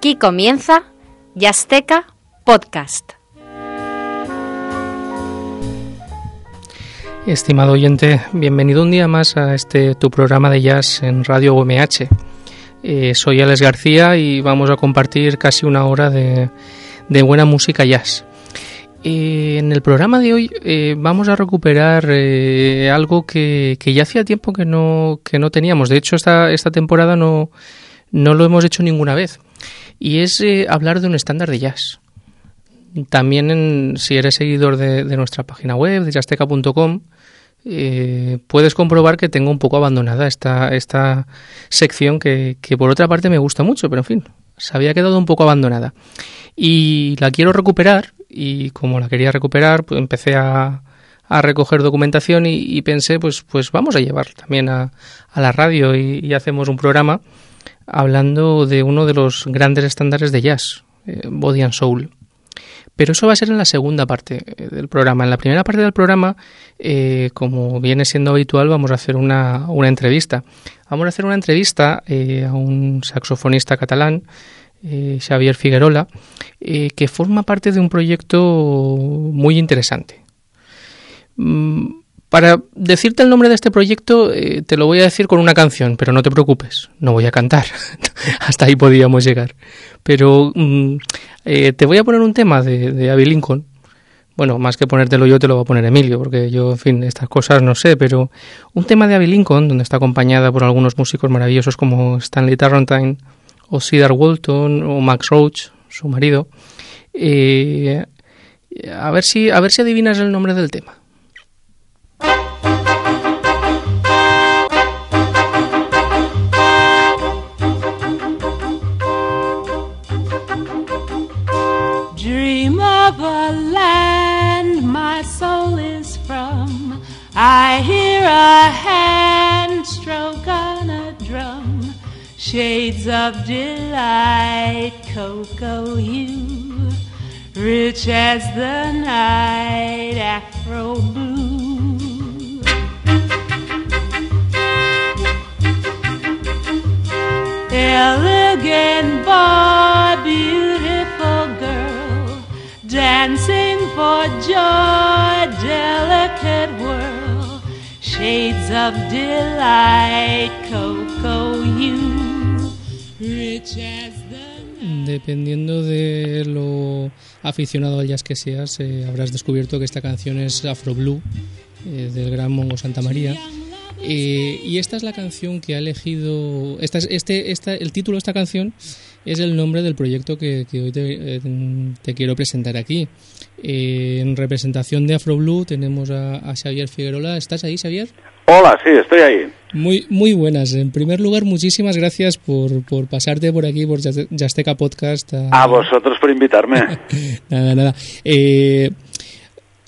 Aquí comienza Yasteca Podcast. Estimado oyente, bienvenido un día más a este tu programa de jazz en Radio UMH. Eh, soy Alex García y vamos a compartir casi una hora de, buena música jazz. Eh, en el programa de hoy eh, vamos a recuperar algo que, ya hacía tiempo que no, que no teníamos. De hecho, esta, esta temporada no, no lo hemos hecho ninguna vez. Y es hablar de un estándar de jazz. También si eres seguidor de, nuestra página web, de jazzteca.com, eh, puedes comprobar que tengo un poco abandonada esta, esta sección que, por otra parte me gusta mucho, pero en fin, se había quedado un poco abandonada. Y la quiero recuperar y como la quería recuperar, pues empecé a, a recoger documentación y, pensé, pues, pues vamos a llevar también a, a la radio y, hacemos un programa hablando de uno de los grandes estándares de jazz, eh, Body and Soul. Pero eso va a ser en la segunda parte eh, del programa. En la primera parte del programa, eh, como viene siendo habitual, vamos a hacer una, entrevista. Vamos a hacer una entrevista a un saxofonista catalán, Xavier Figuerola, que forma parte de un proyecto muy interesante. Mm, para decirte el nombre de este proyecto, eh, te lo voy a decir con una canción, pero no te preocupes, no voy a cantar. Hasta ahí podíamos llegar. Pero mm, eh, te voy a poner un tema de, Abby Lincoln. Bueno, más que ponértelo yo, te lo va a poner Emilio, porque yo, en fin, estas cosas no sé, pero un tema de Abby Lincoln, donde está acompañada por algunos músicos maravillosos como Stanley Tarrantine, o Cedar Walton, o Max Roach, su marido. Eh, a, ver si, a ver si adivinas el nombre del tema. I hear a hand stroke on a drum, shades of delight, cocoa hue, rich as the night, afro blue. Elegant boy, beautiful girl, dancing for joy, delicate world Dependiendo de lo aficionado al jazz que seas, eh, habrás descubierto que esta canción es Afro Blue eh, del gran Mongo Santa María. Eh, y esta es la canción que ha elegido. Este, esta, el título de esta canción es el nombre del proyecto que, hoy te, te, quiero presentar aquí. Eh, en representación de Afro Blue tenemos a, Xavier Figuerola. ¿Estás ahí, Xavier? Hola, sí, estoy ahí. Muy, muy buenas. En primer lugar, muchísimas gracias por, por pasarte por aquí, por Yasteca Podcast. A, vosotros por invitarme. nada, nada. Eh,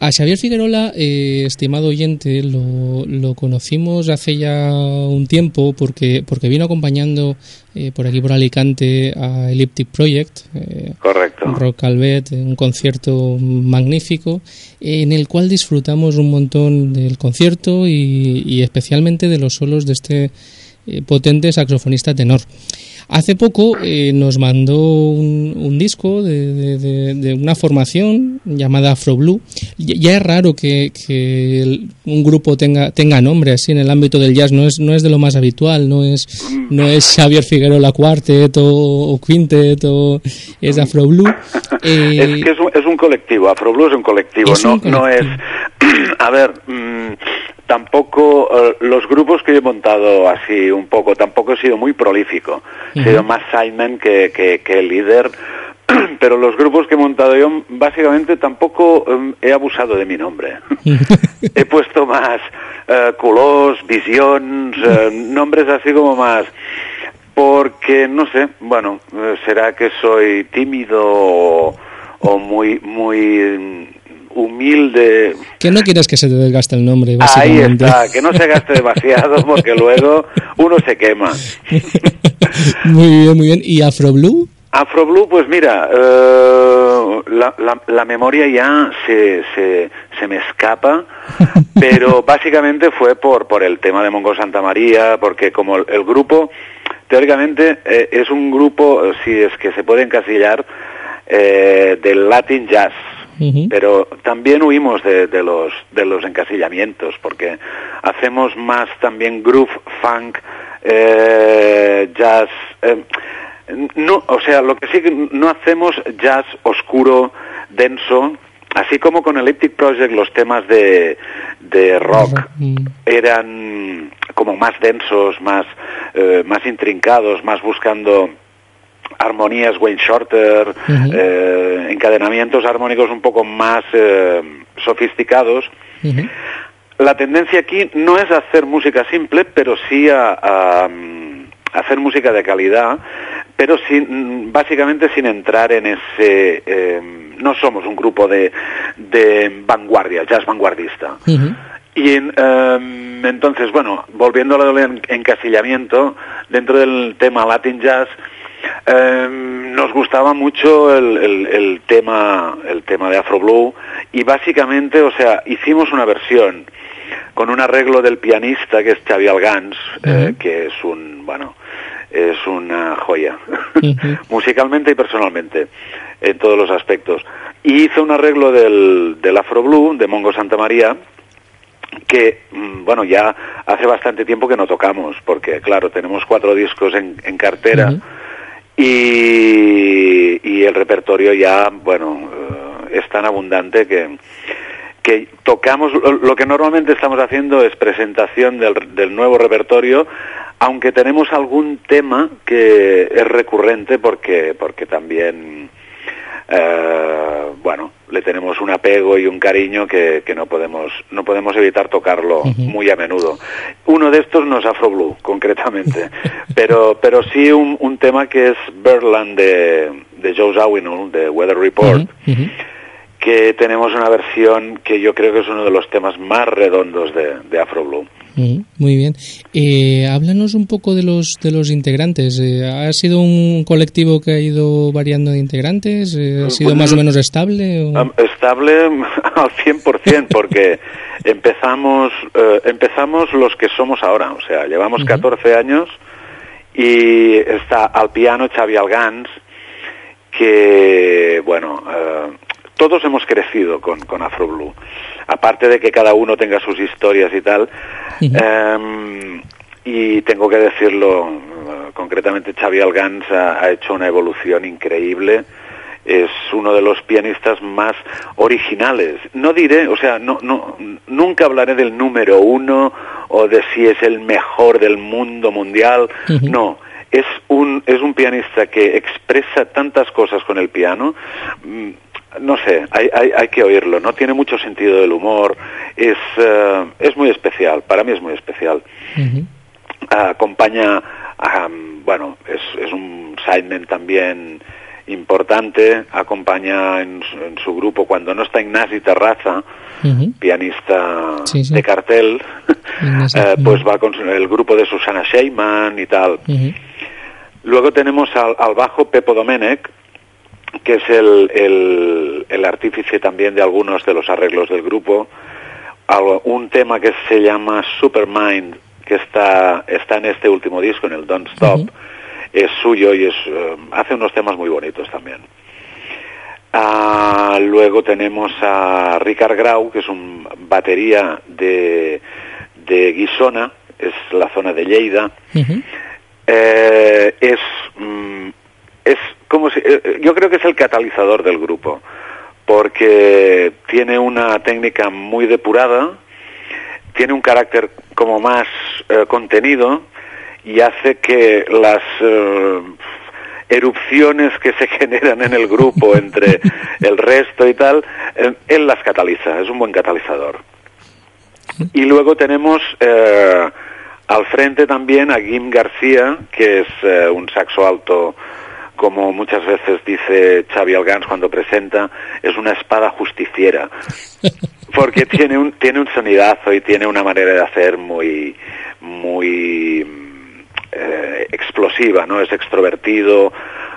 a Xavier Figuerola, eh, estimado oyente, lo, lo, conocimos hace ya un tiempo porque, porque vino acompañando eh, por aquí por Alicante a Elliptic Project. Eh, Correcto. Rock Calvet, un concierto magnífico en el cual disfrutamos un montón del concierto y, y especialmente de los solos de este potente saxofonista tenor. Hace poco eh, nos mandó un, disco de, una formación llamada Afro Blue. Ya, es raro que, un grupo tenga, tenga nombre así en el ámbito del jazz, no es, no es de lo más habitual, no es, no es Xavier Figueroa Quartet o, Quintet o es Afro Blue. es que es un, es un, colectivo, Afro Blue es un colectivo, no, no es... A ver... Mm, tampoco eh, los grupos que he montado así un poco tampoco he sido muy prolífico he sido más Simon que, que, el líder. Pero los grupos que he montado yo básicamente tampoco em, he abusado de mi nombre. He puesto más uh, colors visions eh, nombres así como más. Porque no sé bueno será que soy tímido o, o muy muy humilde. Que no quieres que se te desgaste el nombre, básicamente. Ahí está, que no se gaste demasiado porque luego uno se quema. muy bien, muy bien. ¿Y Afro Blue? Afro Blue, pues mira, eh, la, la, memoria ya se, se, se, me escapa, pero básicamente fue por, por el tema de Mongo Santa María, porque como el, grupo teóricamente eh, es un grupo, si es que se puede encasillar, eh, del Latin Jazz. Pero también huimos de, los, de los encasillamientos, porque hacemos más también groove, funk, eh, jazz. no, o sea, lo que sí que no hacemos jazz oscuro, denso, así como con Elliptic Project los temas de, de rock eran como más densos, más, eh, más intrincados, más buscando armonías Wayne Shorter, eh, encadenamientos armónicos un poco más eh, sofisticados. La tendencia aquí no es hacer música simple, pero sí a, hacer música de calidad, pero sin, básicamente sin entrar en ese... no somos un grupo de, de vanguardia, jazz vanguardista. Y em, entonces, bueno, volviendo al encasillamiento, dentro del tema Latin Jazz, em, nos gustaba mucho el, tema el tema de Afro Blue y básicamente, o sea, hicimos una versión con un arreglo del pianista que es Xavi Algans, eh, que es un, bueno, es una joya, musicalmente y personalmente, en todos los aspectos. Y hizo un arreglo del, del Afro Blue, de Mongo Santa María, que, mm, bueno, ya hace bastante tiempo que no tocamos, porque, claro, tenemos cuatro discos en, cartera y, y, el repertorio ya, bueno, eh, es tan abundante que, que tocamos, lo que normalmente estamos haciendo es presentación del, del nuevo repertorio, aunque tenemos algún tema que es recurrente porque, porque también eh, bueno, le tenemos un apego y un cariño que, no podemos no podemos evitar tocarlo muy a menudo. Uno de estos no es Afro Blue, concretamente, pero pero sí un, tema que es Birdland de, de Joe Zawinul, de Weather Report, que tenemos una versión que yo creo que es uno de los temas más redondos de, de Afro Blue. Muy bien. Eh, háblanos un poco de los de los integrantes. Eh, ¿Ha sido un colectivo que ha ido variando de integrantes? Eh, ¿Ha sido pues más o menos estable? Estable al 100%, porque empezamos empezamos los que somos ahora. O sea, llevamos 14 años y está al piano Xavi Algans, que, bueno, todos hemos crecido con, con Afro Blue aparte de que cada uno tenga sus historias y tal, em, y tengo que decirlo, eh, concretamente Xavi Algans ha, hecho una evolución increíble, es uno de los pianistas más originales. No diré, o sea, no, no, nunca hablaré del número uno o de si es el mejor del mundo mundial, no. Es un, es un pianista que expresa tantas cosas con el piano, mm, no sé, hay, hay, hay, que oírlo, ¿no? Tiene mucho sentido del humor, es, eh, es muy especial, para mí es muy especial. acompaña, a, bueno, es, es un sideman también importante, acompaña en, su grupo cuando no está Ignasi Terraza, pianista de cartel, eh, pues va con el grupo de Susana Sheyman y tal. Luego tenemos al, al bajo Pepo Domenech, que es el, el, artífice también de algunos de los arreglos del grupo. Un tema que se llama Supermind, que está, está en este último disco, en el Don't Stop, es suyo y es, eh, hace unos temas muy bonitos también. Ah, luego tenemos a Ricard Grau, que es un batería de, de Guisona, es la zona de Lleida. Eh, es, mm, es como si, eh, eh, yo creo que es el catalizador del grupo, porque tiene una técnica muy depurada, tiene un carácter como más eh, contenido y hace que las erupciones que se generan en el grupo entre el resto y tal, él las cataliza, es un buen catalizador. Y luego tenemos al frente también a Gim García, que es un saxo alto como muchas veces dice Xavi Algans cuando presenta, es una espada justiciera, porque tiene un, tiene un sonidazo y tiene una manera de hacer muy, muy eh, explosiva, ¿no? Es extrovertido,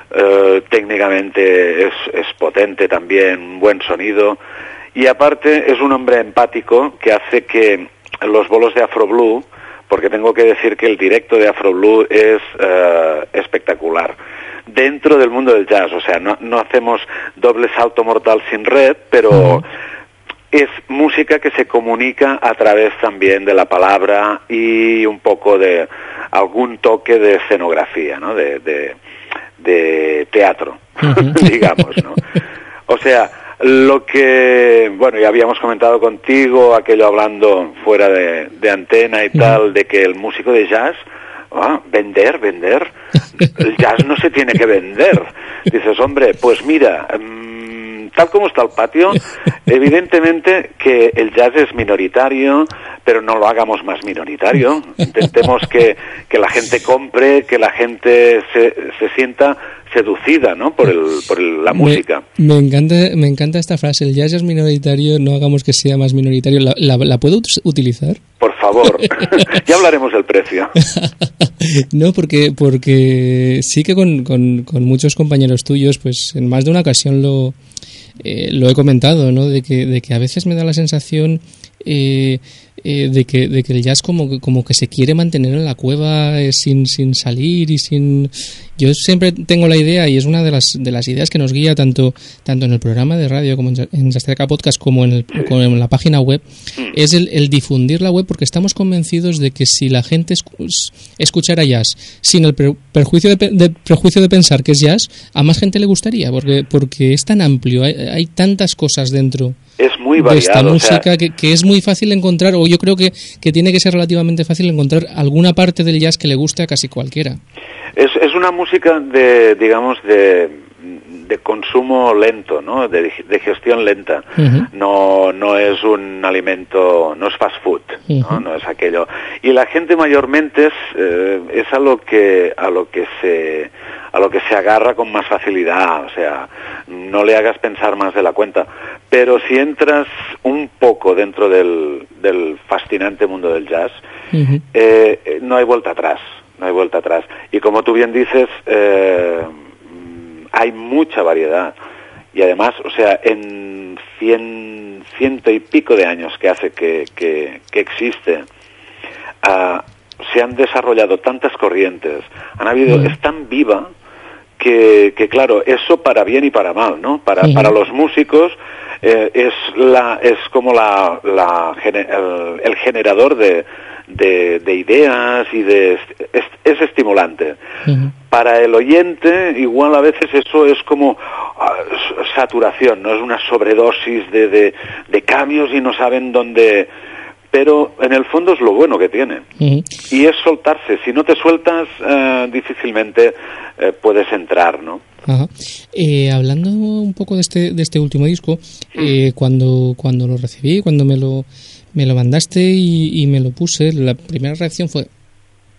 eh, técnicamente es, es potente también, un buen sonido, y aparte es un hombre empático que hace que los bolos de Afro Blue porque tengo que decir que el directo de Afro Blue es eh, espectacular dentro del mundo del jazz, o sea, no, no hacemos doble salto mortal sin red, pero es música que se comunica a través también de la palabra y un poco de algún toque de escenografía, ¿no? De, de, teatro, digamos, ¿no? O sea, lo que, bueno, ya habíamos comentado contigo, aquello hablando fuera de, antena y tal, de que el músico de jazz, ah, vender, vender, el jazz no se tiene que vender. Dices, hombre, pues mira, mm, tal como está el patio, evidentemente que el jazz es minoritario, pero no lo hagamos más minoritario. Intentemos que, que la gente compre, que la gente se, se sienta seducida ¿no? por, el, por la música. Me encanta, me encanta esta frase, el jazz es minoritario, no hagamos que sea más minoritario. ¿La, la, puedo utilizar? Por favor, ya hablaremos del precio. no, porque, porque sí que con, con, con, muchos compañeros tuyos, pues en más de una ocasión lo, eh, lo he comentado, ¿no? De que, de que a veces me da la sensación eh, eh, de, que, de que el jazz como, como que se quiere mantener en la cueva eh, sin, sin salir y sin... Yo siempre tengo la idea, y es una de las, de las ideas que nos guía tanto, tanto en el programa de radio como en Jazzteca Podcast como en, el, en la página web, mm. es el, el, difundir la web porque estamos convencidos de que si la gente escuchara jazz sin el perjuicio de, prejuicio de pensar que es jazz, a más gente le gustaría porque, porque es tan amplio, hay, hay tantas cosas dentro es muy variado. De esta música que, que, es muy fácil encontrar, o yo creo que, que tiene que ser relativamente fácil encontrar alguna parte del jazz que le guste a casi cualquiera. Es, es una música de, digamos, de, de consumo lento, ¿no? De, de gestión lenta. No no es un alimento, no es fast food, ¿no? no es aquello. Y la gente mayormente es, eh, es a lo que a lo que se a lo que se agarra con más facilidad, o sea, no le hagas pensar más de la cuenta. Pero si entras un poco dentro del, del fascinante mundo del jazz, eh, no hay vuelta atrás, no hay vuelta atrás. Y como tú bien dices, eh, hay mucha variedad. Y además, o sea, en cien, ciento y pico de años que hace que, que, existe, uh, se han desarrollado tantas corrientes, han habido, es tan viva que, que, claro, eso para bien y para mal, ¿no? Para, para los músicos eh, es, la, es como la, la el, el generador de, de, de ideas y de es, es estimulante. Para el oyente, igual a veces eso es como ah, saturación, no es una sobredosis de, de, de, cambios y no saben dónde. Pero en el fondo es lo bueno que tiene. Y es soltarse. Si no te sueltas, eh, difícilmente eh, puedes entrar, ¿no? Eh, hablando un poco de este, de este último disco, eh, cuando, cuando lo recibí, cuando me lo, me lo mandaste y, me lo puse, la primera reacción fue,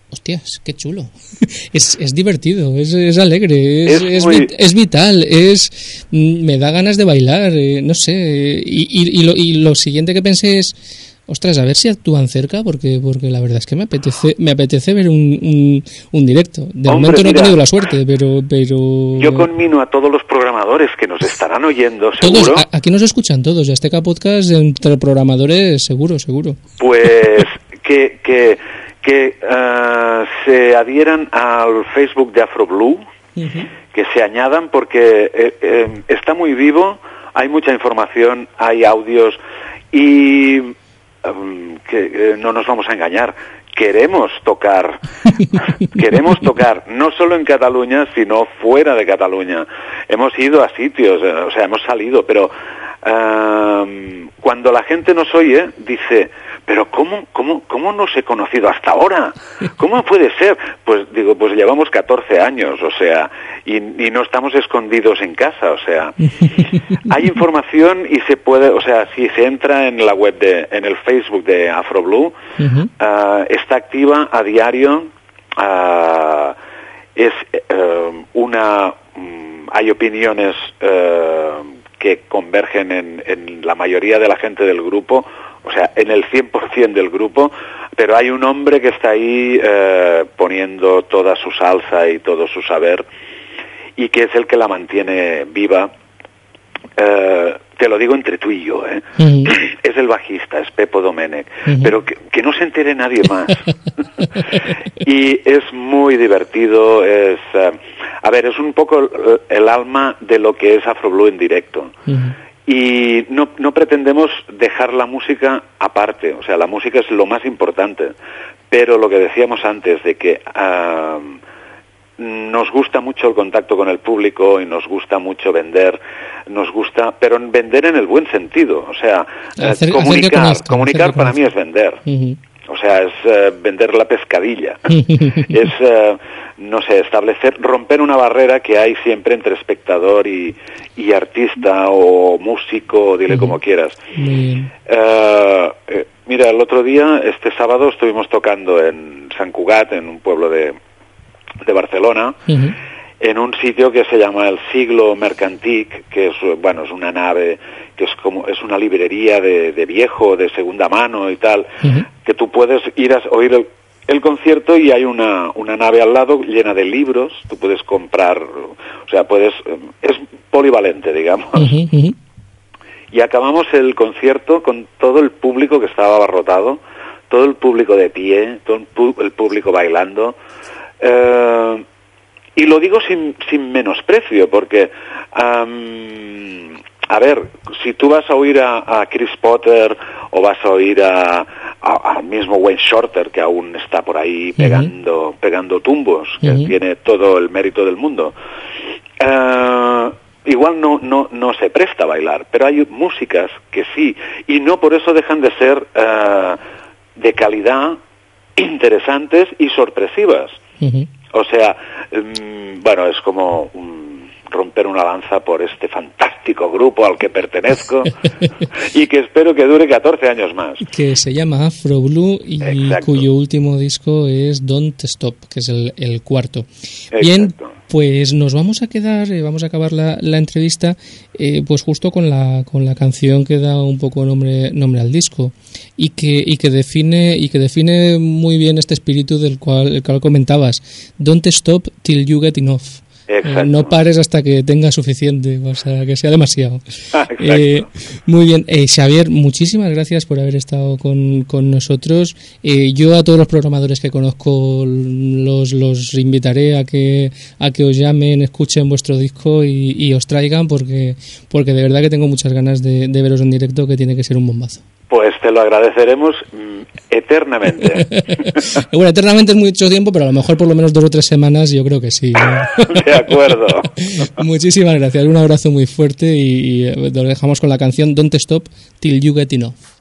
hostias, qué chulo. es, es divertido, es, es alegre, es, es, vital, es mm, me da ganas de bailar, eh, no sé. Y, y, lo, y lo siguiente que pensé es, ostras, a ver si actúan cerca, porque porque la verdad es que me apetece me apetece ver un, un, directo. De momento no he tenido la suerte, pero pero yo conmino a todos los programadores que nos estarán oyendo, seguro. Todos, aquí nos escuchan todos, ya este Podcast entre programadores, seguro, seguro. Pues que que que uh, se adhieran al Facebook de Afroblue, que se añadan porque eh, eh, está muy vivo, hay mucha información, hay audios y um, que no nos vamos a engañar, queremos tocar, queremos tocar, no solo en Cataluña, sino fuera de Cataluña. Hemos ido a sitios, o sea, hemos salido, pero um, cuando la gente nos oye, dice, pero ¿cómo, cómo, ¿cómo no he conocido hasta ahora? ¿Cómo puede ser? Pues digo, pues llevamos 14 años, o sea, y, no estamos escondidos en casa, o sea, hay información y se puede, o sea, si se entra en la web de, en el Facebook de AfroBlue, ah, está activa a diario, ah, es eh, una, mm, hay opiniones eh, que convergen en, en la mayoría de la gente del grupo, o sea, en el 100% del grupo, pero hay un hombre que está ahí eh, poniendo toda su salsa y todo su saber y que es el que la mantiene viva. Eh, te lo digo entre tú y yo, ¿eh? Es el bajista, es Pepo Domenech, pero que, no se entere nadie más. y es muy divertido, es... Eh, a ver, es un poco el, alma de lo que es Afro Blue en directo. Y no, no pretendemos dejar la música aparte, o sea, la música es lo más importante, pero lo que decíamos antes de que nos gusta mucho el contacto con el público y nos gusta mucho vender, nos gusta, pero vender en el buen sentido, o sea, eh, comunicar, comunicar para mí es vender. O sea, es eh, vender la pescadilla. es, eh, no sé, establecer, romper una barrera que hay siempre entre espectador y, y artista o músico, dile como quieras. mira, el otro día, este sábado, estuvimos tocando en San Cugat, en un pueblo de, de Barcelona, en un sitio que se llama el Siglo Mercantic, que es, bueno, es una nave que es como es una librería de, viejo, de segunda mano y tal, que tú puedes ir a oír el, concierto y hay una, una nave al lado llena de libros, tú puedes comprar, o sea, puedes, es polivalente, digamos. Y acabamos el concierto con todo el público que estaba abarrotado, todo el público de pie, todo el público bailando, eh, y lo digo sin, sin menosprecio, porque, a ver, si tú vas a oír a, Chris Potter o vas a oír a, al mismo Wayne Shorter, que aún está por ahí pegando, pegando tumbos, que tiene todo el mérito del mundo, eh, igual no, no, no se presta a bailar, pero hay músicas que sí, y no por eso dejan de ser eh, de calidad interesantes y sorpresivas. O sea, mm, bueno, es como romper una lanza por este fantástico grupo al que pertenezco y que espero que dure 14 años más. Que se llama Afro Blue y cuyo último disco es Don't Stop, que es el, cuarto. Bien, pues nos vamos a quedar, eh, vamos a acabar la, entrevista, eh, pues justo con la, con la canción que da un poco nombre, nombre al disco y que, y que define, y que define muy bien este espíritu del cual, el cual comentabas. Don't stop till you get enough. Eh, no pares hasta que tengas suficiente, o sea, que sea demasiado. Eh, muy bien, eh, Xavier, muchísimas gracias por haber estado con, con nosotros. Eh, yo a todos los programadores que conozco los, los invitaré a que, a que os llamen, escuchen vuestro disco y, y os traigan porque, porque de verdad que tengo muchas ganas de, de veros en directo, que tiene que ser un bombazo. Pues te lo agradeceremos mm, eternamente. bueno, eternamente es mucho tiempo, pero a lo mejor por lo menos dos o tres semanas yo creo que sí. De acuerdo. Muchísimas gracias, un abrazo muy fuerte y, y lo dejamos con la canción Don't Stop Till You Get Enough.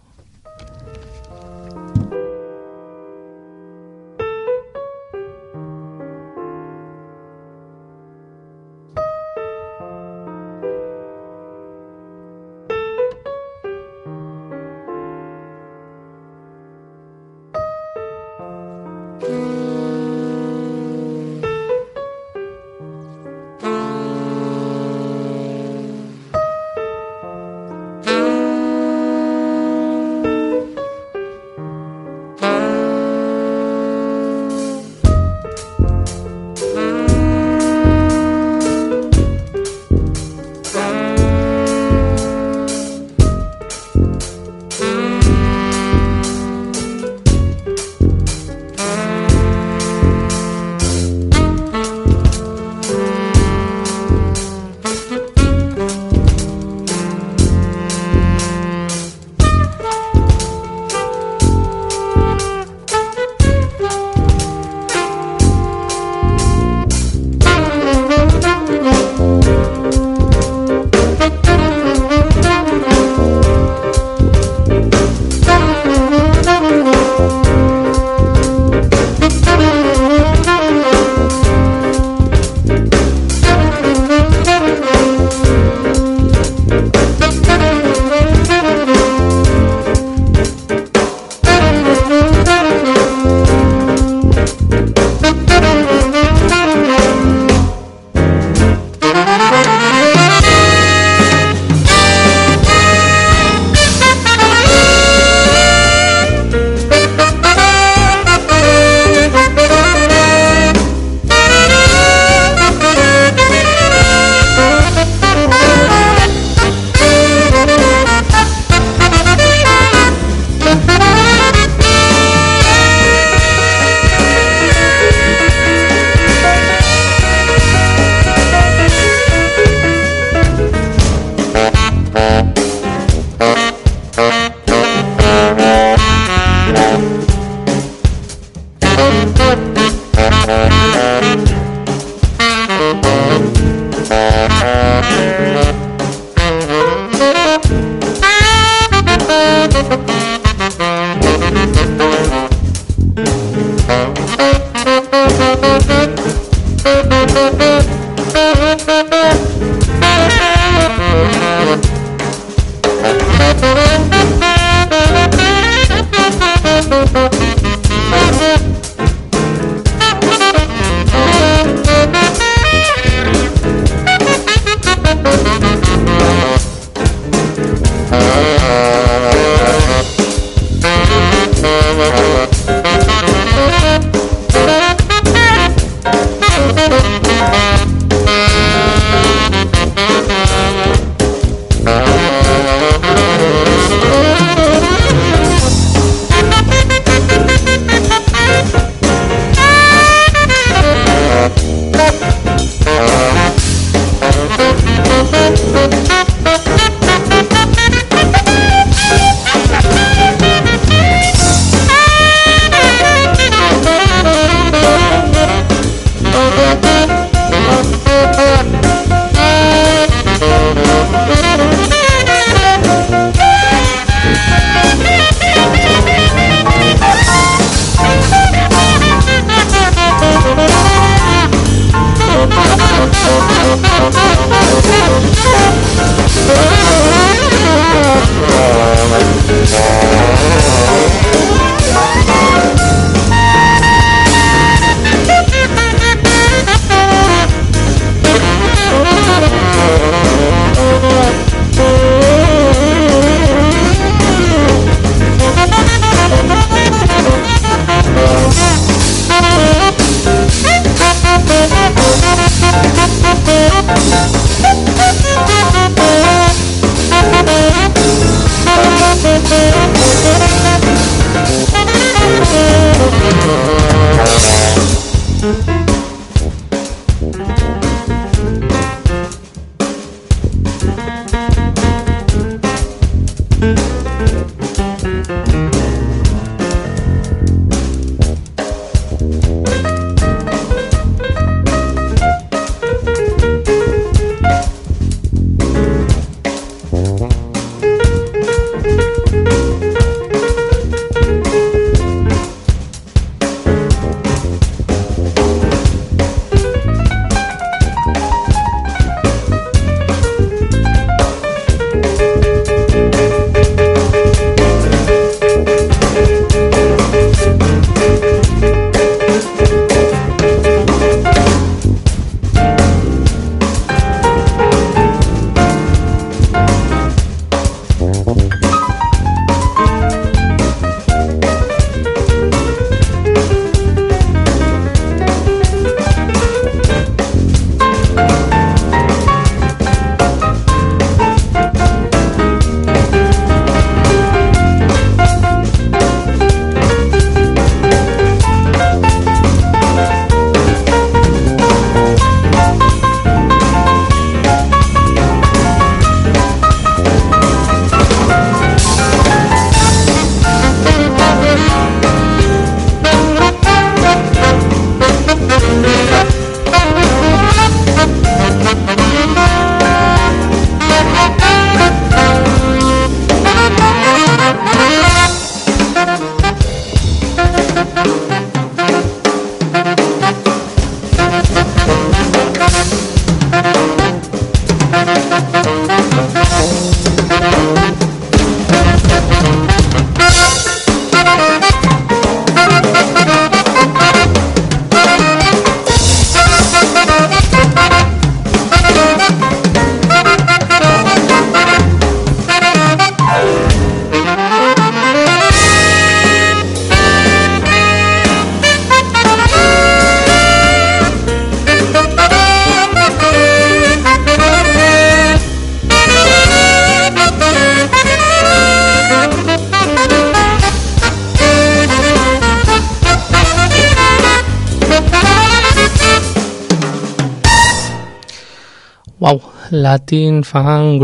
Latin, fan,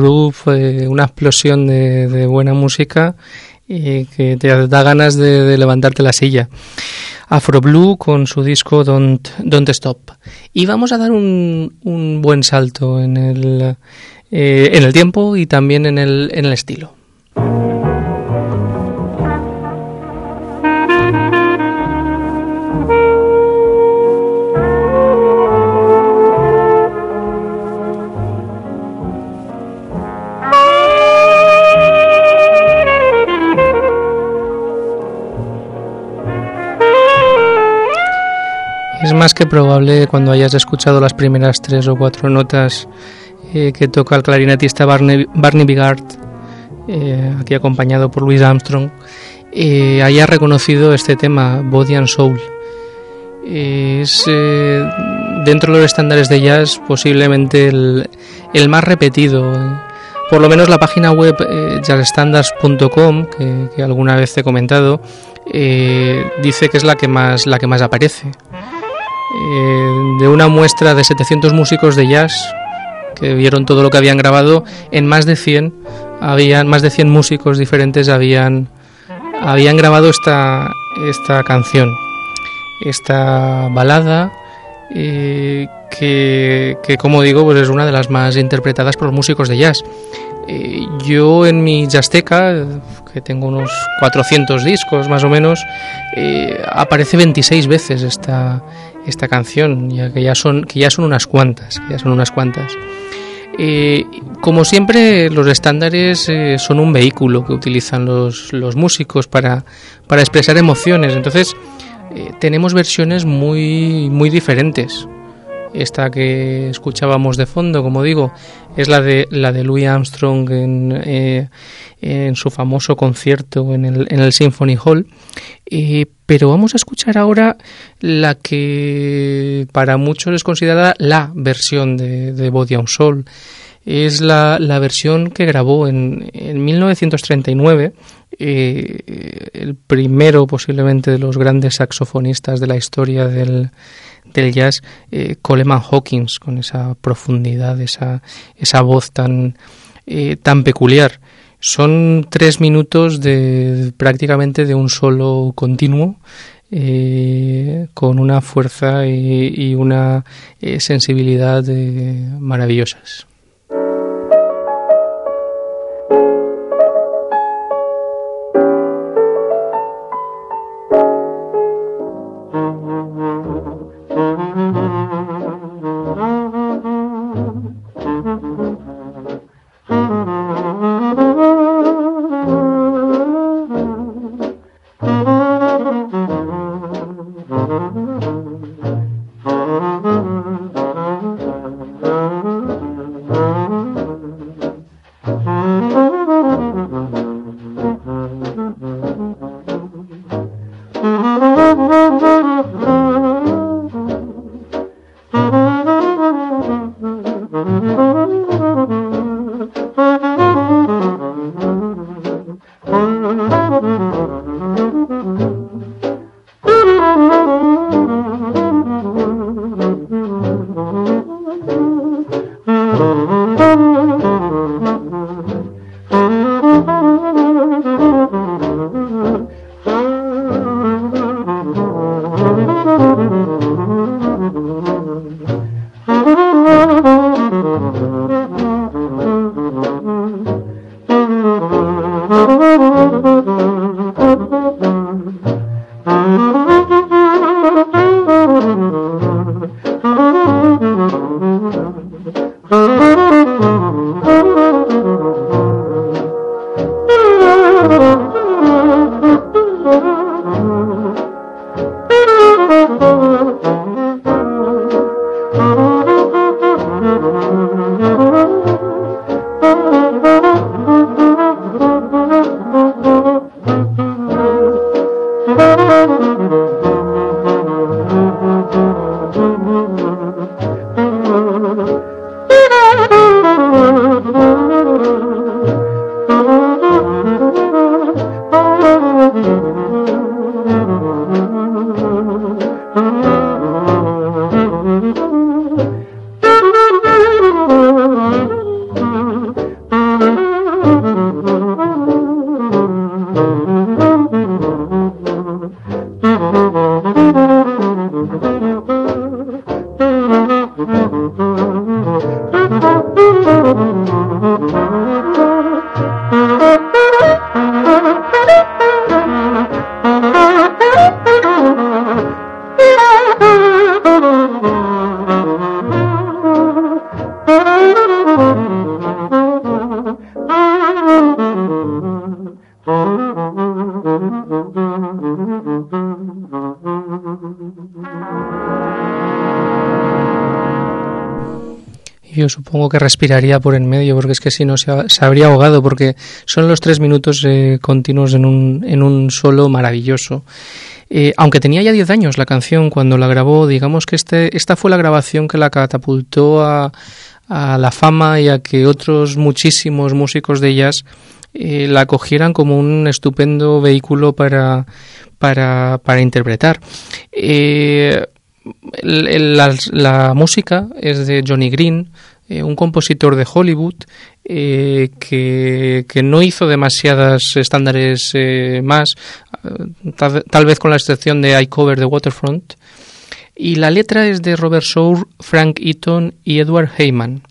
eh, una explosión de, buena música y que te da ganas de, levantarte la silla. Afro Blue con su disco Don't, Don't Stop. Y vamos a dar un, un buen salto en el, eh, en el tiempo y también en el, en el estilo. Más que probable cuando hayas escuchado las primeras tres o cuatro notas eh, que toca el clarinetista Barney, Barney Bigard, eh, aquí acompañado por Louis Armstrong, eh, hayas reconocido este tema, Body and Soul. es dentro de los estándares de jazz posiblemente el, más repetido. Por lo menos la página web jazzstandards.com, que, que, alguna vez he comentado, dice que es la que más, la que más aparece. Eh, de una muestra de 700 músicos de jazz que vieron todo lo que habían grabado, en más de 100, habían más de 100 músicos diferentes habían, habían grabado esta, esta canción, esta balada, eh, que, que, como digo, pues es una de las más interpretadas por los músicos de jazz. Eh, yo en mi Jazzteca, que tengo unos 400 discos más o menos, aparece 26 veces esta, esta canción, ya que ya son, que ya son unas cuantas, ya son unas cuantas. Eh, como siempre, los estándares eh, son un vehículo que utilizan los, los músicos para, para, expresar emociones. Entonces, eh, tenemos versiones muy, muy diferentes. Esta que escuchábamos de fondo, como digo, es la de la de Louis Armstrong en, en su famoso concierto en el, en el Symphony Hall. pero vamos a escuchar ahora la que para muchos es considerada la versión de, de Body on Soul. Es la, la, versión que grabó en, en 1939 eh, el primero posiblemente de los grandes saxofonistas de la historia del, del jazz, eh, Coleman Hawkins, con esa profundidad, esa, esa voz tan, eh, tan peculiar. Son tres minutos de prácticamente de un solo continuo, eh, con una fuerza y, una eh, sensibilidad maravillosas. Yo supongo que respiraría por en medio, porque es que si no se, habría ahogado, porque son los tres minutos eh, continuos en un, en un solo maravilloso. Eh, aunque tenía ya diez años la canción cuando la grabó, digamos que este, esta fue la grabación que la catapultó a, a la fama y a que otros muchísimos músicos de jazz eh, la cogieran como un estupendo vehículo para, para, para interpretar. Eh, la, música es de Johnny Green, eh, un compositor de Hollywood que, que, no hizo demasiadas estándares más, tal, vez con la excepción de I Cover the Waterfront. Y la letra es de Robert Sour, Frank Eaton y Edward Heyman.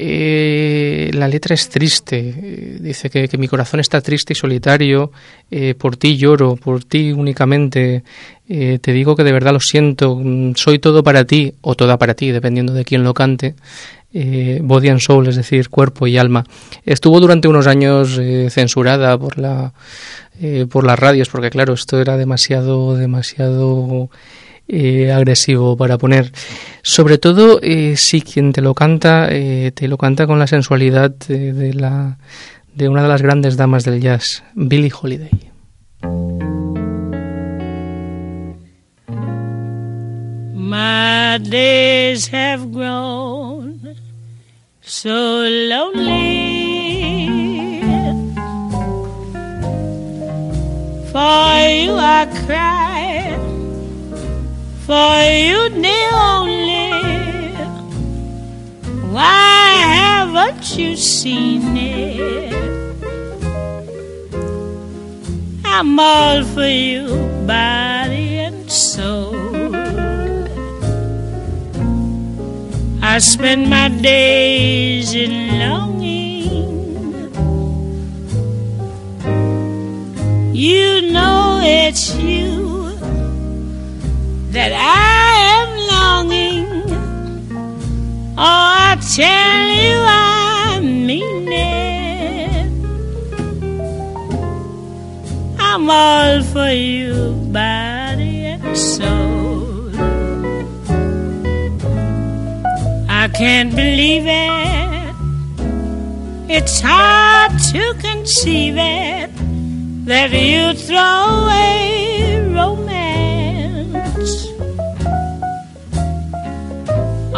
Eh, la letra es triste, eh, dice que, mi corazón está triste y solitario, eh, por ti lloro, por ti únicamente, te digo que de verdad lo siento, mm, soy todo para ti o toda para ti, dependiendo de quién lo cante. body and soul, es decir, cuerpo y alma. Estuvo durante unos años censurada por la por las radios, porque claro, esto era demasiado, demasiado eh, agresivo para poner. Sobre todo eh, si quien te lo canta, eh, te lo canta con la sensualidad de, la, de una de las grandes damas del jazz, Billie Holiday. For you the only. Why haven't you seen it? I'm all for you, body and soul. I spend my days in longing. You know it's you that I am longing. Oh, I tell you, I mean it. I'm all for you, body and soul. I can't believe it. It's hard to conceive it that you throw away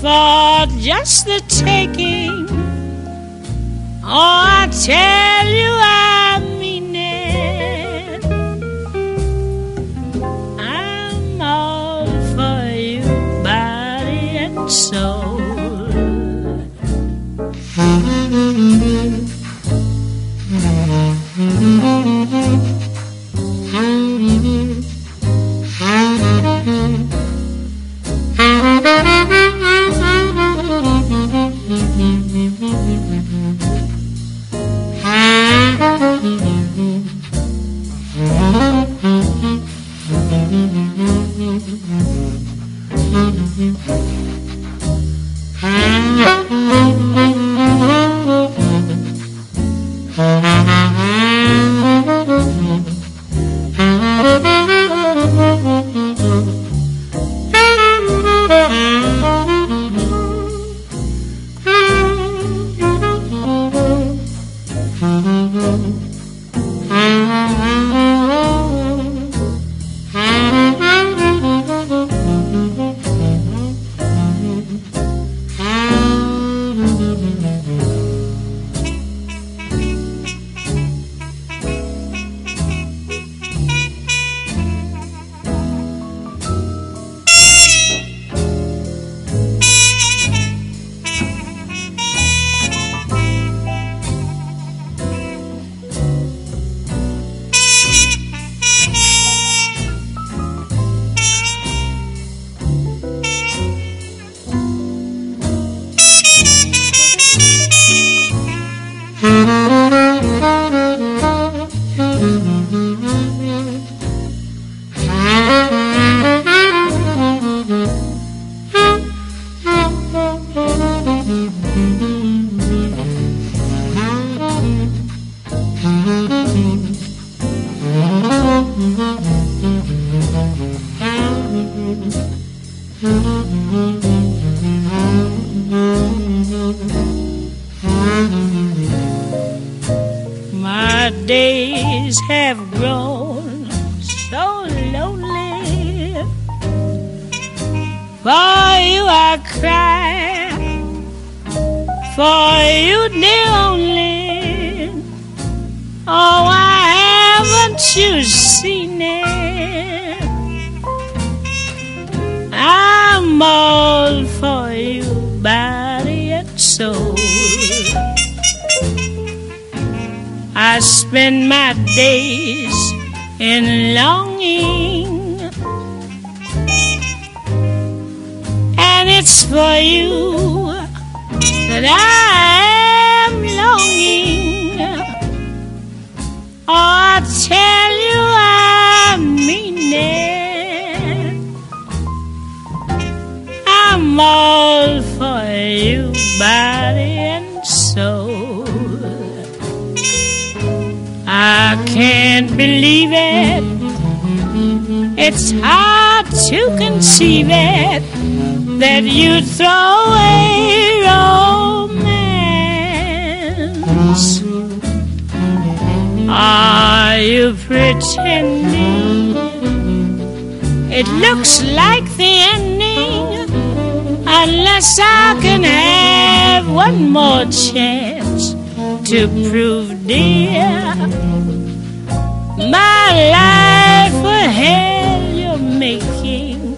for just the taking. Oh, I tell you, I romance. Are you pretending? It looks like the ending, unless I can have one more chance to prove, dear, my life a hell you're making.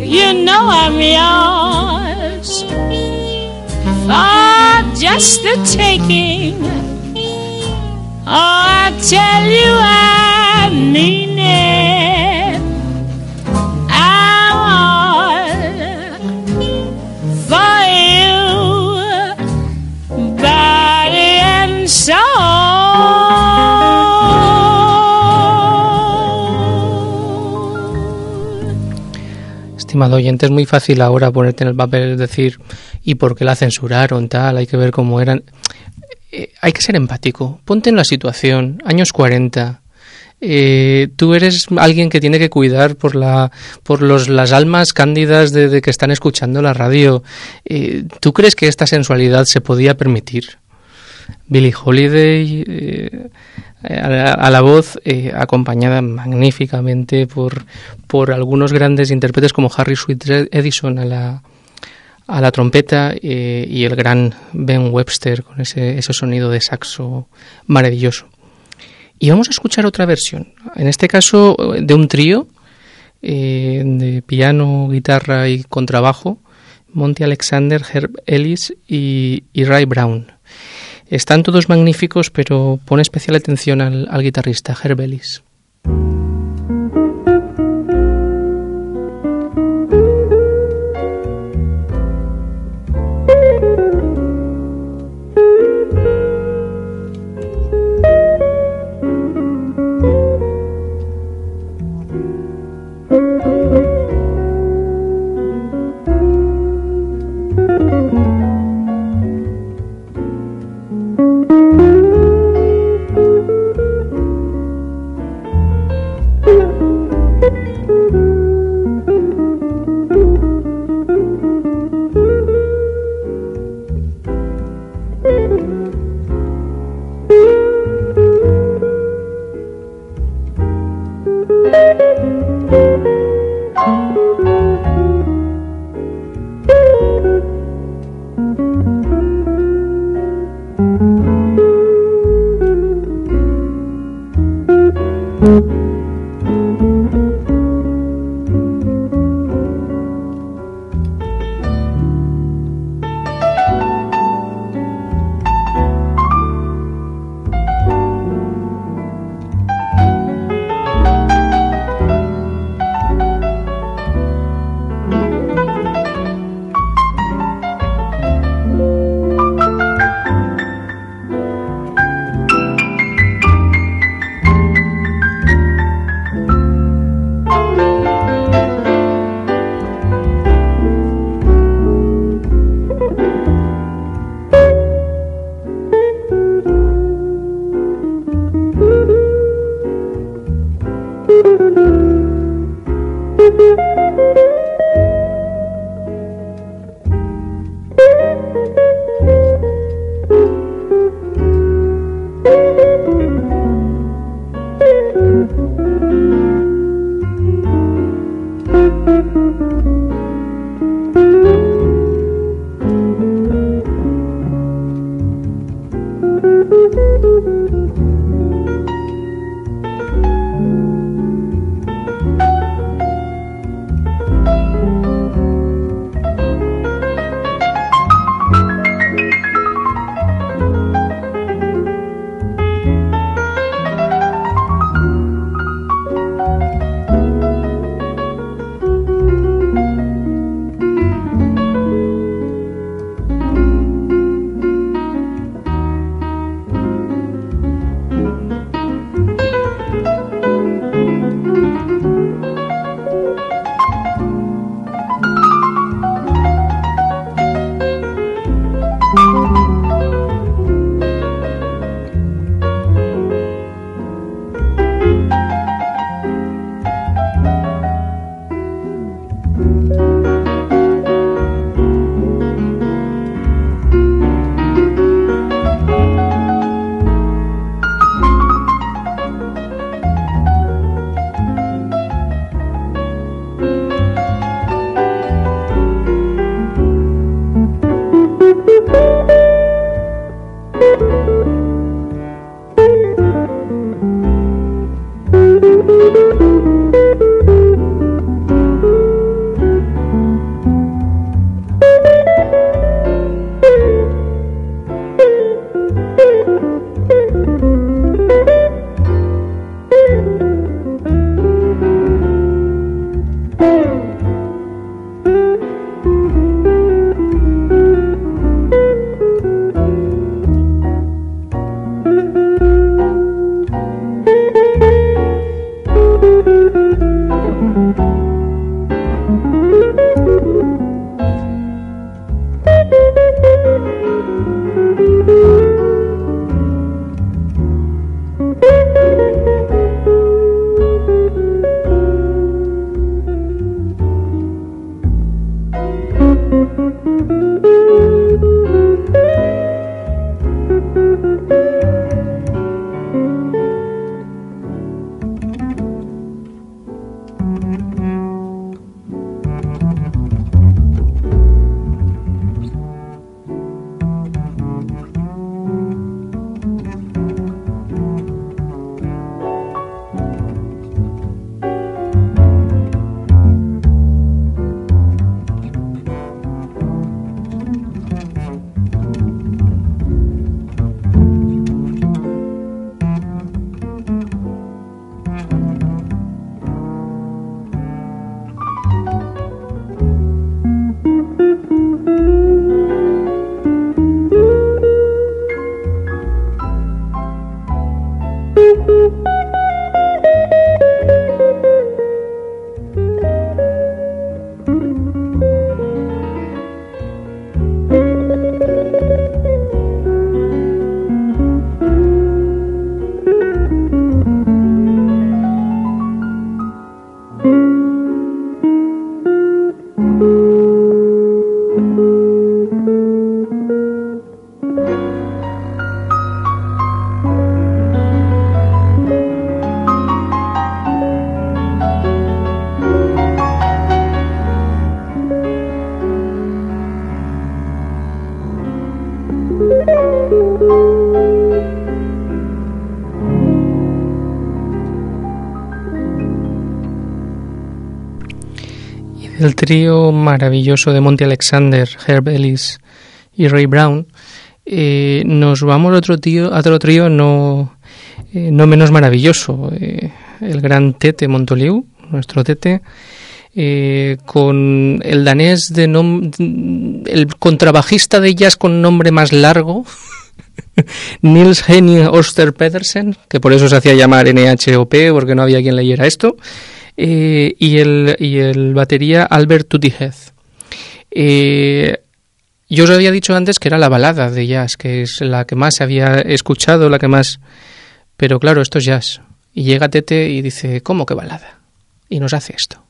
You know I'm yours just the taking. Oh, I tell you, I mean it. I'm all for you, body and soul. Estimado oyente, es muy fácil ahora ponerte en el papel, decir, ¿y por qué la censuraron? Tal, hay que ver cómo eran. Eh, hay que ser empático. Ponte en la situación, años 40. Eh, tú eres alguien que tiene que cuidar por la por los las almas cándidas de, que están escuchando la radio. Eh, ¿Tú crees que esta sensualidad se podía permitir? Billie Holiday eh, a, la, voz, acompañada magníficamente por, por algunos grandes intérpretes como Harry Sweet Edison a la, a la trompeta eh, y el gran Ben Webster con ese, ese sonido de saxo maravilloso. Y vamos a escuchar otra versión, en este caso de un trío eh, de piano, guitarra y contrabajo, Monty Alexander, Herb Ellis y, y Ray Brown. Están todos magníficos, pero pone especial atención al, al guitarrista Herb Ellis. Trío maravilloso de Monty Alexander, Herb Ellis y Ray Brown, eh, nos vamos a otro, tío, a otro trío no, eh, no menos maravilloso, eh, el gran Tete Montoliu, nuestro Tete, con el danés de el contrabajista de jazz con nombre más largo, Nils Henning Oster Pedersen, que por eso se hacía llamar NHOP, porque no había quien leyera esto, eh, y, el, y el batería Albert Tuttihead. Eh, yo os había dicho antes que era la balada de jazz, que es la que más había escuchado, la que más... Pero claro, esto es jazz. Y llega Tete y dice, ¿cómo que balada? Y nos hace esto.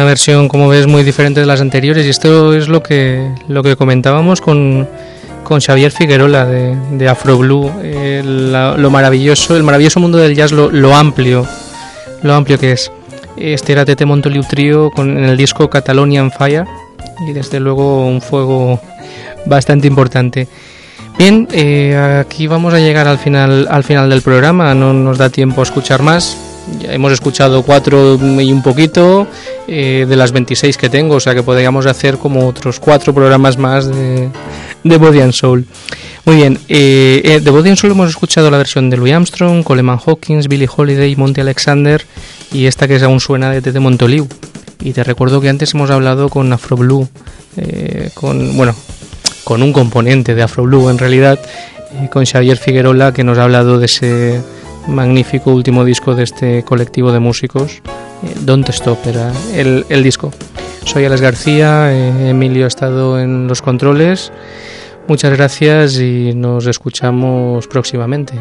Una versión, como ves, muy diferente de las anteriores y esto es lo que, lo que comentábamos con, con Xavier Figuerola de, de Afro Blue, eh, lo maravilloso, el maravilloso mundo del jazz, lo, lo, amplio, lo amplio que es. Este era Tete Montoliu Trio con, en el disco Catalonian Fire y desde luego un fuego bastante importante. Bien, eh, aquí vamos a llegar al final, al final del programa, no nos da tiempo a escuchar más. Hemos escuchado cuatro y un poquito eh, de las 26 que tengo, o sea que podríamos hacer como otros cuatro programas más de, de Body and Soul. Muy bien, eh, eh, de Body and Soul hemos escuchado la versión de Louis Armstrong, Coleman Hawkins, Billie Holiday, Monty Alexander y esta que aún suena de Tete Montoliu. Y te recuerdo que antes hemos hablado con Afro Blue, con, bueno, con un componente de Afro Blue en realidad, con Xavier Figuerola, que nos ha hablado de ese magnífico último disco de este colectivo de músicos, eh, Don't Stop era el, el disco. Soy Alex García, eh, Emilio ha estado en los controles. Muchas gracias y nos escuchamos próximamente.